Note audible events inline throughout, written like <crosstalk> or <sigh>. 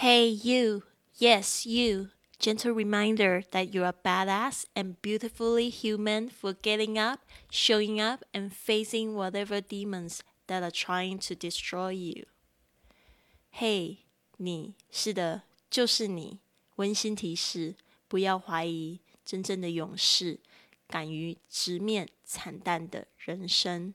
Hey, you. Yes, you. Gentle reminder that you're a badass and beautifully human for getting up, showing up, and facing whatever demons that are trying to destroy you. Hey, 你是的，就是你。温馨提示：不要怀疑，真正的勇士敢于直面惨淡的人生。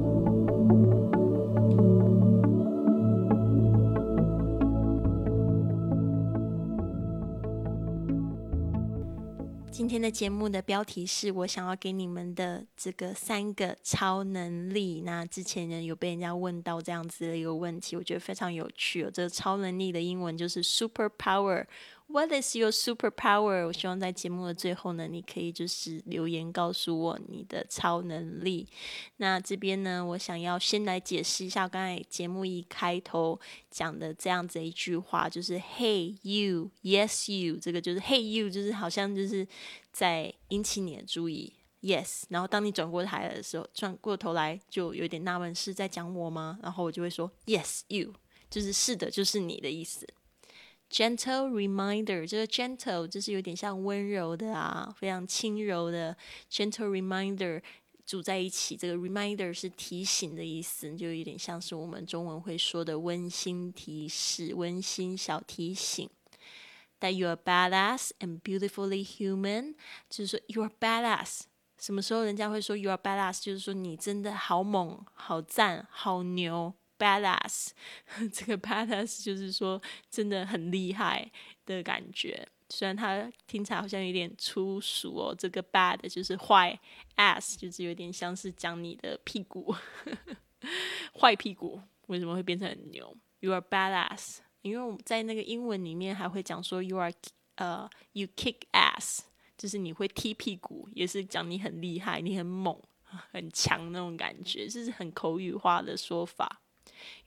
天的节目的标题是我想要给你们的这个三个超能力。那之前呢有被人家问到这样子的一个问题，我觉得非常有趣哦。这个超能力的英文就是 super power。What is your superpower？我希望在节目的最后呢，你可以就是留言告诉我你的超能力。那这边呢，我想要先来解释一下刚才节目一开头讲的这样子一句话，就是 Hey you，Yes you，这个就是 Hey you，就是好像就是在引起你的注意，Yes。然后当你转过台的时候，转过头来就有点纳闷是在讲我吗？然后我就会说 Yes you，就是是的，就是你的意思。Gentle reminder，这个 gentle 就是有点像温柔的啊，非常轻柔的 gentle reminder 组在一起。这个 reminder 是提醒的意思，就有点像是我们中文会说的温馨提示、温馨小提醒。That you are badass and beautifully human，就是说 you are badass。什么时候人家会说 you are badass？就是说你真的好猛、好赞、好牛。badass，这个 badass 就是说真的很厉害的感觉。虽然它听起来好像有点粗俗哦，这个 bad 就是坏，ass 就是有点像是讲你的屁股，坏屁股为什么会变成很牛？You are badass，因为我们在那个英文里面还会讲说 you are 呃 you kick ass，就是你会踢屁股，也是讲你很厉害，你很猛，很强那种感觉，这是很口语化的说法。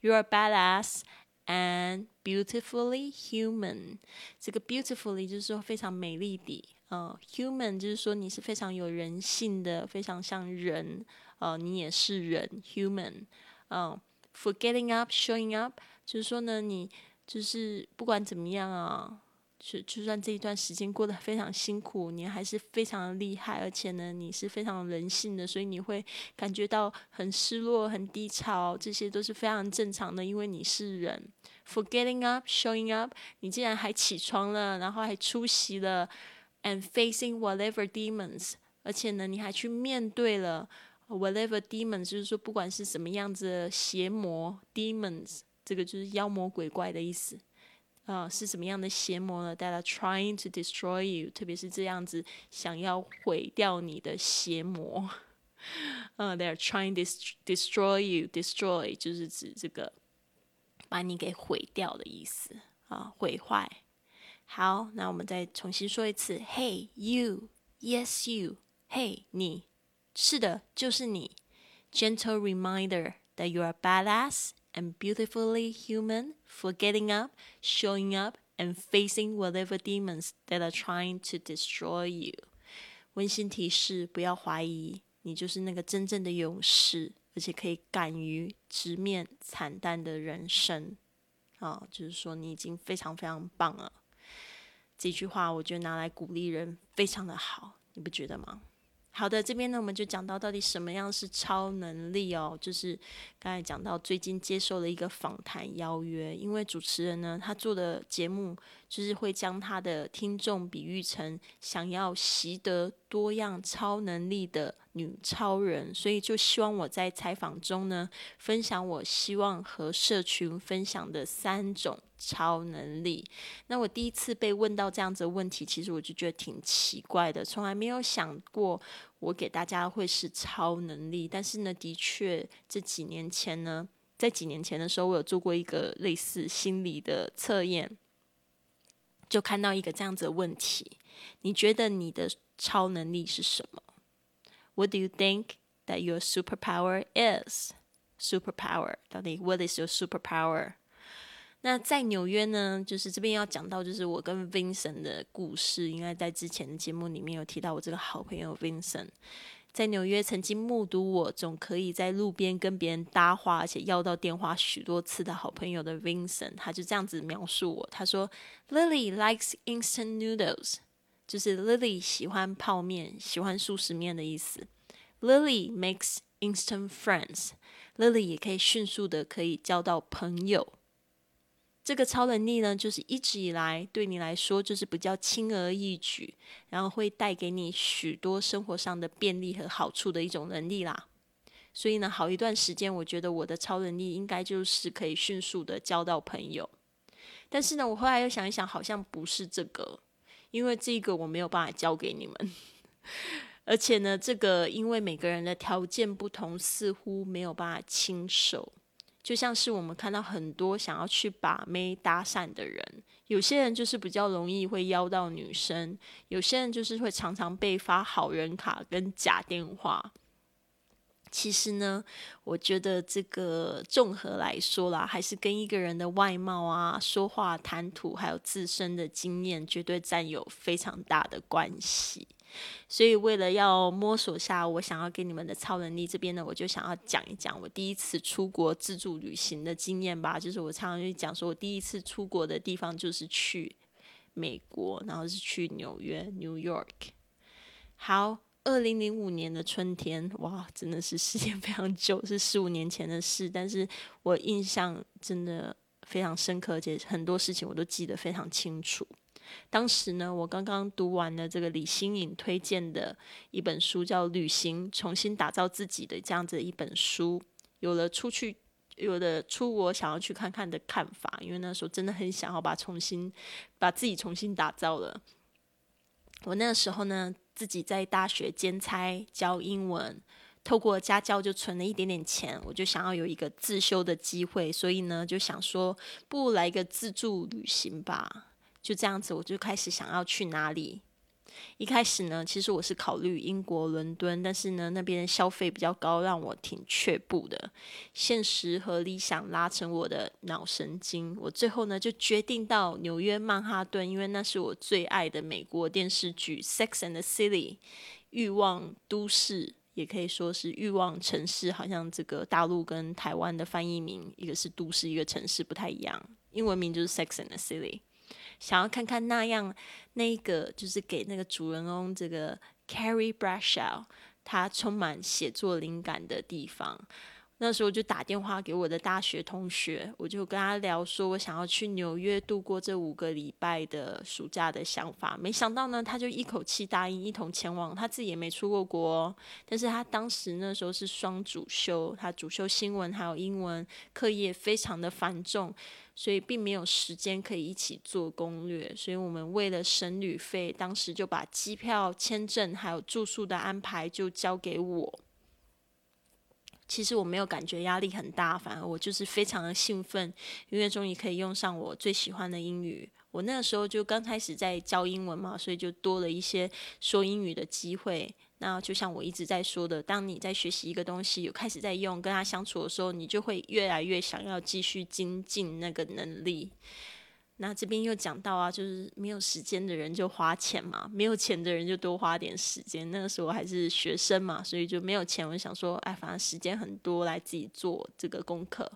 You are badass and beautifully human。这个 beautifully 就是说非常美丽的，呃，human 就是说你是非常有人性的，非常像人，呃，你也是人，human。嗯，for getting up, showing up，就是说呢，你就是不管怎么样啊。就就算这一段时间过得非常辛苦，你还是非常的厉害，而且呢，你是非常人性的，所以你会感觉到很失落、很低潮，这些都是非常正常的，因为你是人。For getting up, showing up，你竟然还起床了，然后还出席了，and facing whatever demons，而且呢，你还去面对了 whatever demons，就是说不管是什么样子的邪魔 demons，这个就是妖魔鬼怪的意思。啊，是什么样的邪魔呢？That are trying to destroy you，特别是这样子想要毁掉你的邪魔。嗯，They are trying to destroy you，destroy 就是指这个把你给毁掉的意思啊，毁坏。好，那我们再重新说一次：Hey you，Yes you，Hey 你，是的，就是你。Gentle reminder that you are badass and beautifully human for getting up, showing up, and facing whatever demons that are trying to destroy you。温馨提示：不要怀疑，你就是那个真正的勇士，而且可以敢于直面惨淡的人生。啊，就是说你已经非常非常棒了。这句话我觉得拿来鼓励人非常的好，你不觉得吗？好的，这边呢，我们就讲到到底什么样是超能力哦。就是刚才讲到最近接受了一个访谈邀约，因为主持人呢，他做的节目就是会将他的听众比喻成想要习得多样超能力的女超人，所以就希望我在采访中呢，分享我希望和社群分享的三种。超能力，那我第一次被问到这样子的问题，其实我就觉得挺奇怪的，从来没有想过我给大家会是超能力。但是呢，的确这几年前呢，在几年前的时候，我有做过一个类似心理的测验，就看到一个这样子的问题：你觉得你的超能力是什么？What do you think that your superpower is? Superpower 到底 What is your superpower？那在纽约呢，就是这边要讲到，就是我跟 Vincent 的故事，应该在之前的节目里面有提到，我这个好朋友 Vincent。在纽约曾经目睹我总可以在路边跟别人搭话，而且要到电话许多次的好朋友的 Vincent，他就这样子描述我。他说：“Lily likes instant noodles，就是 Lily 喜欢泡面，喜欢速食面的意思。Lily makes instant friends，Lily 也可以迅速的可以交到朋友。”这个超能力呢，就是一直以来对你来说就是比较轻而易举，然后会带给你许多生活上的便利和好处的一种能力啦。所以呢，好一段时间，我觉得我的超能力应该就是可以迅速的交到朋友。但是呢，我后来又想一想，好像不是这个，因为这个我没有办法教给你们，而且呢，这个因为每个人的条件不同，似乎没有办法亲手。就像是我们看到很多想要去把妹搭讪的人，有些人就是比较容易会邀到女生，有些人就是会常常被发好人卡跟假电话。其实呢，我觉得这个综合来说啦，还是跟一个人的外貌啊、说话谈吐，还有自身的经验，绝对占有非常大的关系。所以，为了要摸索下我想要给你们的超能力，这边呢，我就想要讲一讲我第一次出国自助旅行的经验吧。就是我常常去讲说，我第一次出国的地方就是去美国，然后是去纽约 （New York）。好，二零零五年的春天，哇，真的是时间非常久，是十五年前的事，但是我印象真的非常深刻，而且很多事情我都记得非常清楚。当时呢，我刚刚读完了这个李新颖推荐的一本书，叫《旅行：重新打造自己的》这样子一本书，有了出去，有了出国想要去看看的看法。因为那时候真的很想要把重新把自己重新打造了。我那时候呢，自己在大学兼差教英文，透过家教就存了一点点钱，我就想要有一个自修的机会，所以呢，就想说，不如来一个自助旅行吧。就这样子，我就开始想要去哪里。一开始呢，其实我是考虑英国伦敦，但是呢，那边消费比较高，让我挺却步的。现实和理想拉成我的脑神经，我最后呢就决定到纽约曼哈顿，因为那是我最爱的美国电视剧《Sex and the City》欲望都市，也可以说是欲望城市。好像这个大陆跟台湾的翻译名，一个是都市，一个城市不太一样。英文名就是《Sex and the City》。想要看看那样，那个就是给那个主人公这个 Carrie Bradshaw，他充满写作灵感的地方。那时候就打电话给我的大学同学，我就跟他聊说，我想要去纽约度过这五个礼拜的暑假的想法。没想到呢，他就一口气答应一同前往。他自己也没出过国，但是他当时那时候是双主修，他主修新闻还有英文，课业非常的繁重。所以并没有时间可以一起做攻略，所以我们为了省旅费，当时就把机票、签证还有住宿的安排就交给我。其实我没有感觉压力很大，反而我就是非常的兴奋，因为终于可以用上我最喜欢的英语。我那个时候就刚开始在教英文嘛，所以就多了一些说英语的机会。那就像我一直在说的，当你在学习一个东西，有开始在用，跟他相处的时候，你就会越来越想要继续精进那个能力。那这边又讲到啊，就是没有时间的人就花钱嘛，没有钱的人就多花点时间。那个时候还是学生嘛，所以就没有钱。我想说，哎，反正时间很多，来自己做这个功课。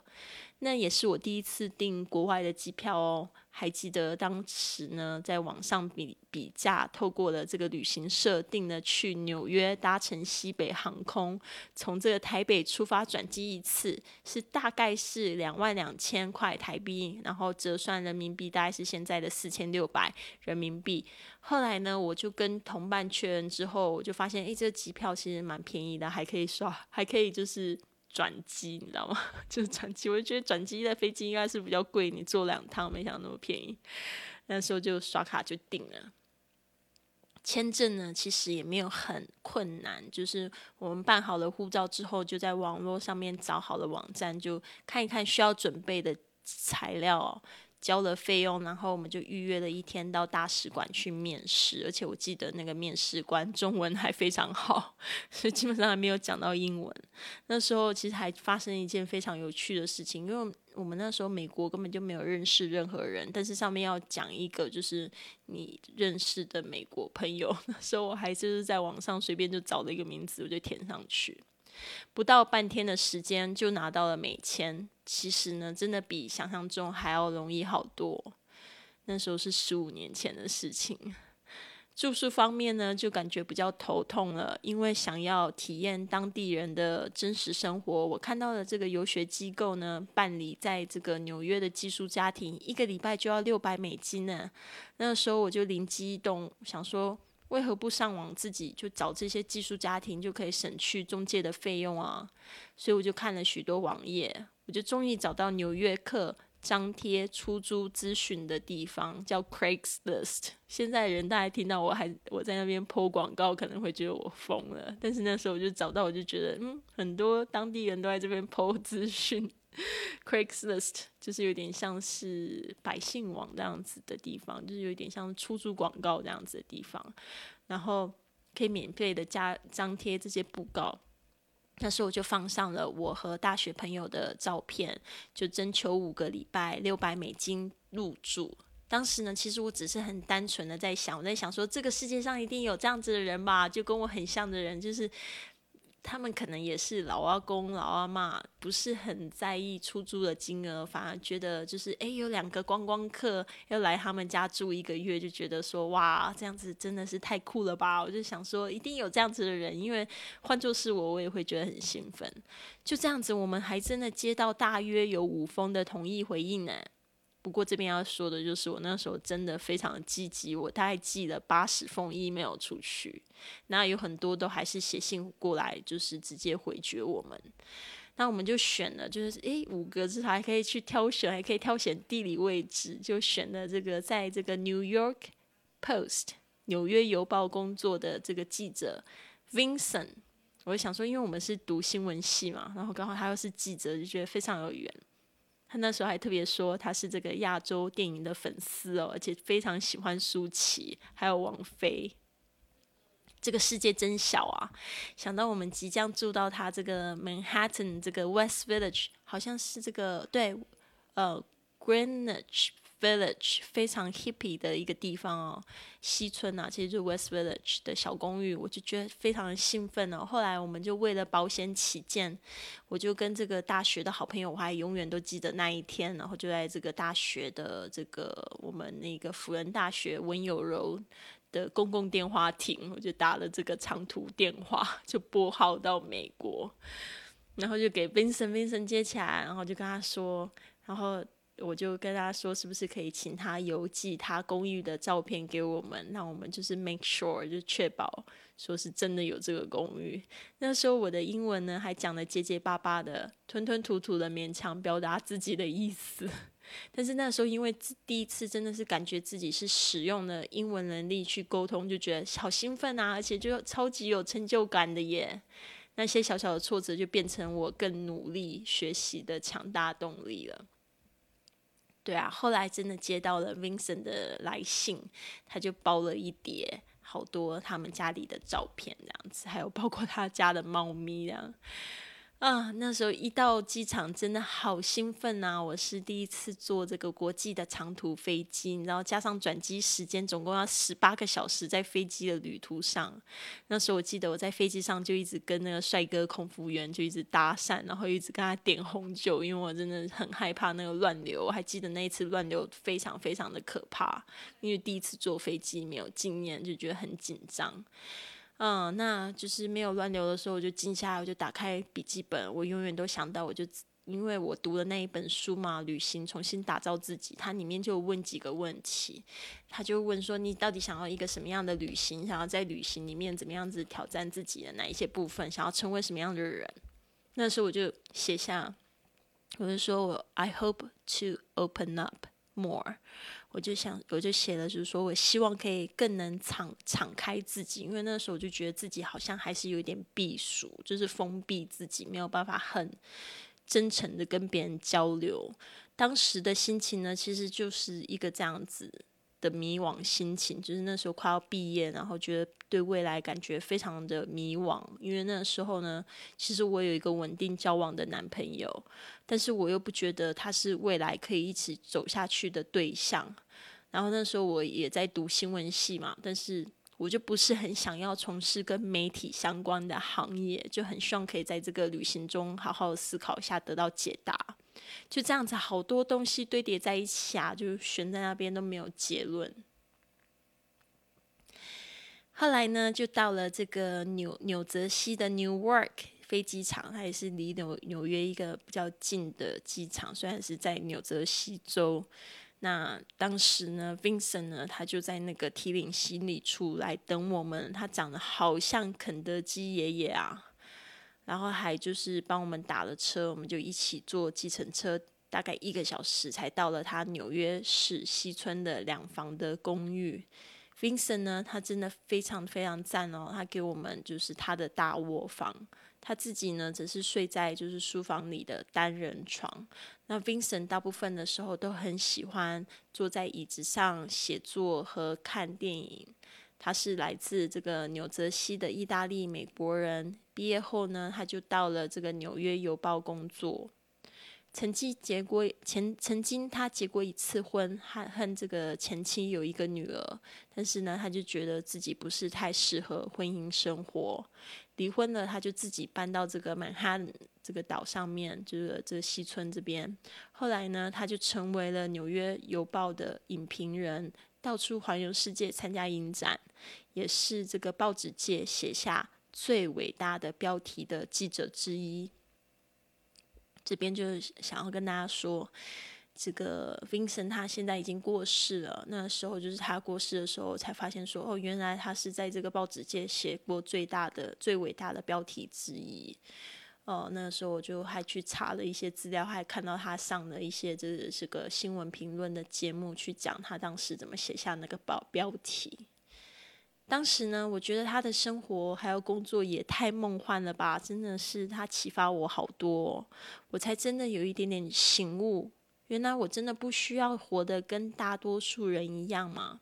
那也是我第一次订国外的机票哦。还记得当时呢，在网上比比价，透过了这个旅行社订了去纽约，搭乘西北航空，从这个台北出发转机一次，是大概是两万两千块台币，然后折算人民币大概是现在的四千六百人民币。后来呢，我就跟同伴确认之后，我就发现，诶，这机票其实蛮便宜的，还可以刷，还可以就是。转机，你知道吗？<laughs> 就是转机，我觉得转机在飞机应该是比较贵，你坐两趟，没想到那么便宜。那时候就刷卡就定了。签证呢，其实也没有很困难，就是我们办好了护照之后，就在网络上面找好了网站，就看一看需要准备的材料。交了费用，然后我们就预约了一天到大使馆去面试，而且我记得那个面试官 <laughs> 中文还非常好，所以基本上还没有讲到英文。那时候其实还发生一件非常有趣的事情，因为我们那时候美国根本就没有认识任何人，但是上面要讲一个就是你认识的美国朋友，<laughs> 那时候我还就是在网上随便就找了一个名字，我就填上去。不到半天的时间就拿到了美签，其实呢，真的比想象中还要容易好多。那时候是十五年前的事情。住宿方面呢，就感觉比较头痛了，因为想要体验当地人的真实生活。我看到的这个游学机构呢，办理在这个纽约的寄宿家庭，一个礼拜就要六百美金呢。那时候我就灵机一动，想说。为何不上网自己就找这些寄宿家庭，就可以省去中介的费用啊？所以我就看了许多网页，我就终于找到纽约客张贴出租咨询的地方，叫 Craigslist。现在人大家听到我还我在那边播广告，可能会觉得我疯了。但是那时候我就找到，我就觉得嗯，很多当地人都在这边播资讯。<laughs> Craigslist 就是有点像是百姓网这样子的地方，就是有点像出租广告这样子的地方，然后可以免费的加张贴这些布告。那时候我就放上了我和大学朋友的照片，就征求五个礼拜六百美金入住。当时呢，其实我只是很单纯的在想，我在想说这个世界上一定有这样子的人吧，就跟我很像的人，就是。他们可能也是老阿公、老阿妈，不是很在意出租的金额，反而觉得就是诶，有两个观光客要来他们家住一个月，就觉得说哇，这样子真的是太酷了吧！我就想说，一定有这样子的人，因为换作是我，我也会觉得很兴奋。就这样子，我们还真的接到大约有五封的同意回应呢。不过这边要说的就是，我那时候真的非常积极，我大概寄了八十封 email 出去，那有很多都还是写信过来，就是直接回绝我们。那我们就选了，就是诶五个字还可以去挑选，还可以挑选地理位置，就选了这个在这个 New York Post 纽约邮报工作的这个记者 Vincent。我就想说，因为我们是读新闻系嘛，然后刚好他又是记者，就觉得非常有缘。他那时候还特别说他是这个亚洲电影的粉丝哦，而且非常喜欢舒淇还有王菲。这个世界真小啊！想到我们即将住到他这个 Manhattan 这个 West Village，好像是这个对，呃，Greenwich。Village 非常 hippy 的一个地方哦，西村啊，其实就是 West Village 的小公寓，我就觉得非常的兴奋哦。后来我们就为了保险起见，我就跟这个大学的好朋友，我还永远都记得那一天，然后就在这个大学的这个我们那个辅仁大学文友柔的公共电话亭，我就打了这个长途电话，就拨号到美国，然后就给 Vincent，Vincent 接起来，然后就跟他说，然后。我就跟他说，是不是可以请他邮寄他公寓的照片给我们？那我们就是 make sure 就确保说是真的有这个公寓。那时候我的英文呢还讲的结结巴巴的，吞吞吐吐的，勉强表达自己的意思。<laughs> 但是那时候因为第一次真的是感觉自己是使用了英文能力去沟通，就觉得好兴奋啊，而且就超级有成就感的耶。那些小小的挫折就变成我更努力学习的强大动力了。对啊，后来真的接到了 Vincent 的来信，他就包了一叠好多他们家里的照片，这样子，还有包括他家的猫咪这样。啊，那时候一到机场，真的好兴奋呐！我是第一次坐这个国际的长途飞机，然后加上转机时间，总共要十八个小时在飞机的旅途上。那时候我记得我在飞机上就一直跟那个帅哥空服员就一直搭讪，然后一直跟他点红酒，因为我真的很害怕那个乱流。我还记得那一次乱流非常非常的可怕，因为第一次坐飞机没有经验，就觉得很紧张。嗯，那就是没有乱流的时候，我就静下来，我就打开笔记本。我永远都想到，我就因为我读的那一本书嘛，《旅行重新打造自己》，它里面就问几个问题，他就问说，你到底想要一个什么样的旅行？想要在旅行里面怎么样子挑战自己的哪一些部分？想要成为什么样的人？那时候我就写下，我就说我 I hope to open up more。我就想，我就写了，就是说我希望可以更能敞敞开自己，因为那时候我就觉得自己好像还是有点避暑，就是封闭自己，没有办法很真诚的跟别人交流。当时的心情呢，其实就是一个这样子的迷惘心情，就是那时候快要毕业，然后觉得对未来感觉非常的迷惘。因为那时候呢，其实我有一个稳定交往的男朋友，但是我又不觉得他是未来可以一起走下去的对象。然后那时候我也在读新闻系嘛，但是我就不是很想要从事跟媒体相关的行业，就很希望可以在这个旅行中好好思考一下，得到解答。就这样子，好多东西堆叠在一起啊，就悬在那边都没有结论。后来呢，就到了这个纽纽泽西的 Newark 飞机场，它也是离纽纽约一个比较近的机场，虽然是在纽泽西州。那当时呢，Vincent 呢，他就在那个提领行李处来等我们。他长得好像肯德基爷爷啊，然后还就是帮我们打了车，我们就一起坐计程车，大概一个小时才到了他纽约市西村的两房的公寓。Vincent 呢，他真的非常非常赞哦，他给我们就是他的大卧房。他自己呢，则是睡在就是书房里的单人床。那 Vincent 大部分的时候都很喜欢坐在椅子上写作和看电影。他是来自这个纽泽西的意大利美国人。毕业后呢，他就到了这个纽约邮报工作。曾经结过前，曾经他结过一次婚，和和这个前妻有一个女儿。但是呢，他就觉得自己不是太适合婚姻生活。离婚了，他就自己搬到这个曼哈这个岛上面，就是这个西村这边。后来呢，他就成为了纽约邮报的影评人，到处环游世界参加影展，也是这个报纸界写下最伟大的标题的记者之一。这边就是想要跟大家说。这个 Vincent 他现在已经过世了。那时候就是他过世的时候，才发现说，哦，原来他是在这个报纸界写过最大的、最伟大的标题之一。哦，那个时候我就还去查了一些资料，还看到他上了一些这是个新闻评论的节目，去讲他当时怎么写下那个报标题。当时呢，我觉得他的生活还有工作也太梦幻了吧！真的是他启发我好多，我才真的有一点点醒悟。原来我真的不需要活得跟大多数人一样吗？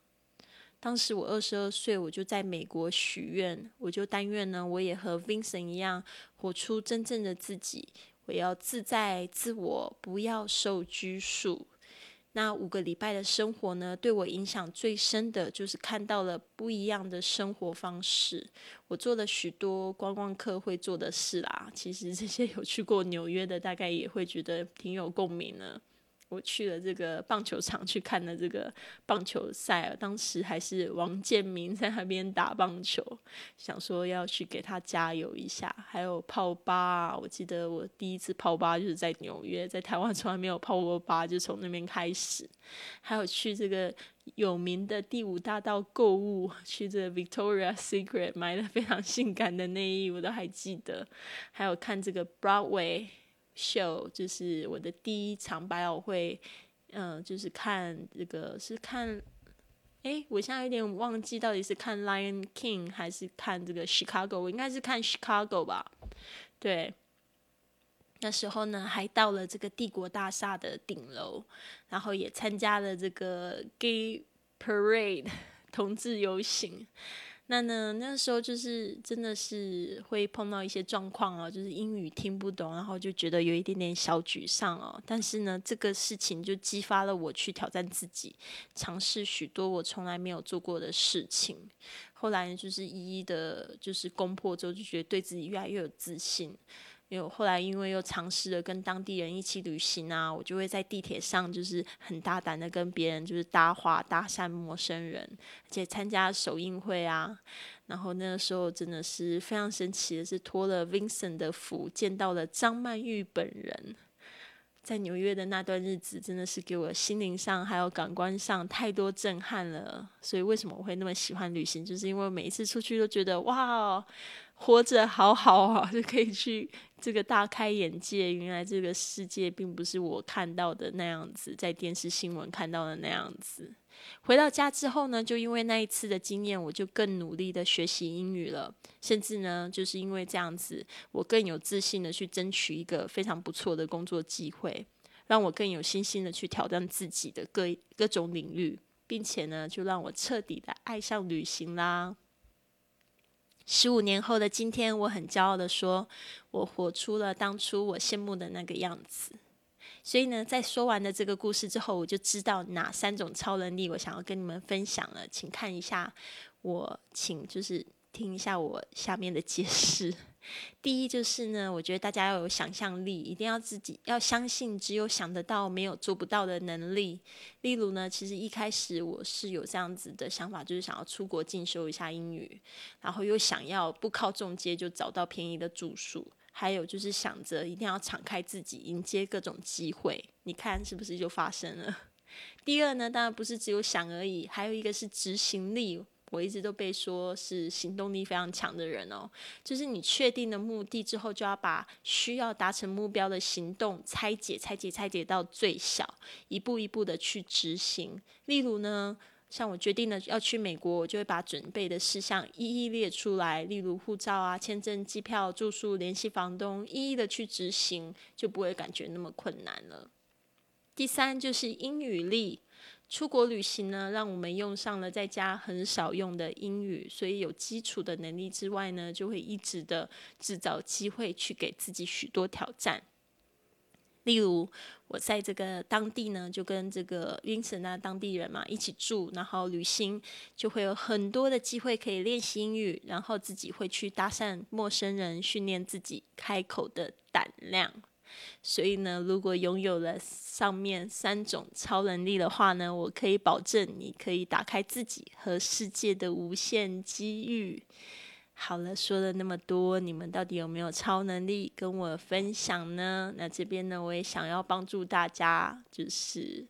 当时我二十二岁，我就在美国许愿，我就但愿呢，我也和 Vincent 一样，活出真正的自己。我要自在自我，不要受拘束。那五个礼拜的生活呢，对我影响最深的就是看到了不一样的生活方式。我做了许多观光客会做的事啦。其实这些有去过纽约的，大概也会觉得挺有共鸣的。我去了这个棒球场去看了这个棒球赛，当时还是王建民在那边打棒球，想说要去给他加油一下。还有泡吧，我记得我第一次泡吧就是在纽约，在台湾从来没有泡过吧，就从那边开始。还有去这个有名的第五大道购物，去这 Victoria Secret 买了非常性感的内衣，我都还记得。还有看这个 Broadway。Show 就是我的第一场百老汇，嗯，就是看这个是看，哎，我现在有点忘记到底是看《Lion King》还是看这个《Chicago》，我应该是看《Chicago》吧。对，那时候呢，还到了这个帝国大厦的顶楼，然后也参加了这个 Gay Parade <laughs> 同志游行。那呢？那时候就是真的是会碰到一些状况哦，就是英语听不懂，然后就觉得有一点点小沮丧哦。但是呢，这个事情就激发了我去挑战自己，尝试许多我从来没有做过的事情。后来就是一一的，就是攻破之后，就觉得对自己越来越有自信。因为后来因为又尝试了跟当地人一起旅行啊，我就会在地铁上就是很大胆的跟别人就是搭话搭讪陌生人，而且参加首映会啊。然后那个时候真的是非常神奇的是托了 Vincent 的福，见到了张曼玉本人。在纽约的那段日子真的是给我心灵上还有感官上太多震撼了。所以为什么我会那么喜欢旅行，就是因为每一次出去都觉得哇。活着好好啊，就可以去这个大开眼界。原来这个世界并不是我看到的那样子，在电视新闻看到的那样子。回到家之后呢，就因为那一次的经验，我就更努力的学习英语了。甚至呢，就是因为这样子，我更有自信的去争取一个非常不错的工作机会。让我更有信心的去挑战自己的各各种领域，并且呢，就让我彻底的爱上旅行啦。十五年后的今天，我很骄傲的说，我活出了当初我羡慕的那个样子。所以呢，在说完了这个故事之后，我就知道哪三种超能力我想要跟你们分享了。请看一下，我请就是听一下我下面的解释。第一就是呢，我觉得大家要有想象力，一定要自己要相信，只有想得到，没有做不到的能力。例如呢，其实一开始我是有这样子的想法，就是想要出国进修一下英语，然后又想要不靠中介就找到便宜的住宿，还有就是想着一定要敞开自己，迎接各种机会。你看是不是就发生了？<laughs> 第二呢，当然不是只有想而已，还有一个是执行力。我一直都被说是行动力非常强的人哦，就是你确定了目的之后，就要把需要达成目标的行动拆解、拆解、拆解到最小，一步一步的去执行。例如呢，像我决定了要去美国，我就会把准备的事项一一列出来，例如护照啊、签证、机票、住宿、联系房东，一一的去执行，就不会感觉那么困难了。第三就是英语力。出国旅行呢，让我们用上了在家很少用的英语，所以有基础的能力之外呢，就会一直的制造机会去给自己许多挑战。例如，我在这个当地呢，就跟这个英国那当地人嘛一起住，然后旅行就会有很多的机会可以练习英语，然后自己会去搭讪陌生人，训练自己开口的胆量。所以呢，如果拥有了上面三种超能力的话呢，我可以保证你可以打开自己和世界的无限机遇。好了，说了那么多，你们到底有没有超能力跟我分享呢？那这边呢，我也想要帮助大家，就是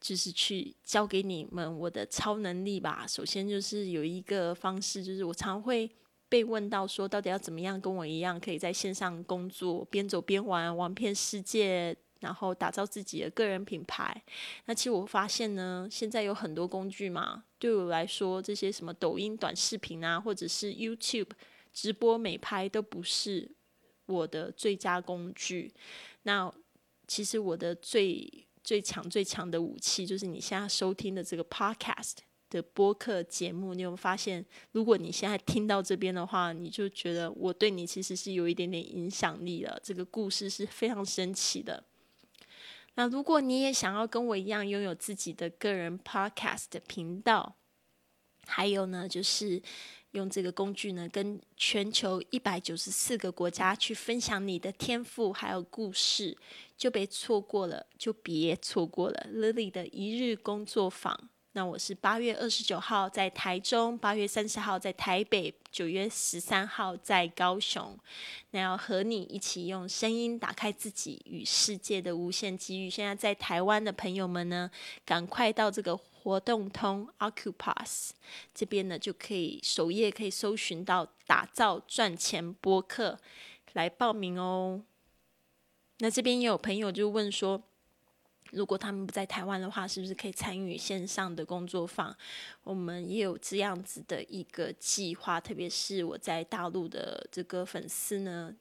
就是去教给你们我的超能力吧。首先就是有一个方式，就是我常会。被问到说，到底要怎么样跟我一样，可以在线上工作，边走边玩，玩遍世界，然后打造自己的个人品牌？那其实我发现呢，现在有很多工具嘛，对我来说，这些什么抖音短视频啊，或者是 YouTube 直播美拍，都不是我的最佳工具。那其实我的最最强最强的武器，就是你现在收听的这个 Podcast。的播客节目，你有发现？如果你现在听到这边的话，你就觉得我对你其实是有一点点影响力了。这个故事是非常神奇的。那如果你也想要跟我一样拥有自己的个人 podcast 频道，还有呢，就是用这个工具呢，跟全球一百九十四个国家去分享你的天赋还有故事，就别错过了，就别错过了 Lily 的一日工作坊。那我是八月二十九号在台中，八月三十号在台北，九月十三号在高雄。那要和你一起用声音打开自己与世界的无限机遇。现在在台湾的朋友们呢，赶快到这个活动通 occupas 这边呢，就可以首页可以搜寻到打造赚钱播客来报名哦。那这边也有朋友就问说。如果他们不在台湾的话，是不是可以参与线上的工作坊？我们也有这样子的一个计划，特别是我在大陆的这个粉丝呢、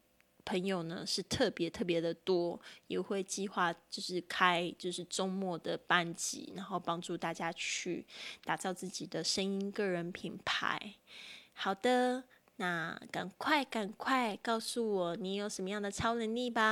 朋友呢，是特别特别的多，也会计划就是开就是周末的班级，然后帮助大家去打造自己的声音个人品牌。好的，那赶快赶快告诉我你有什么样的超能力吧。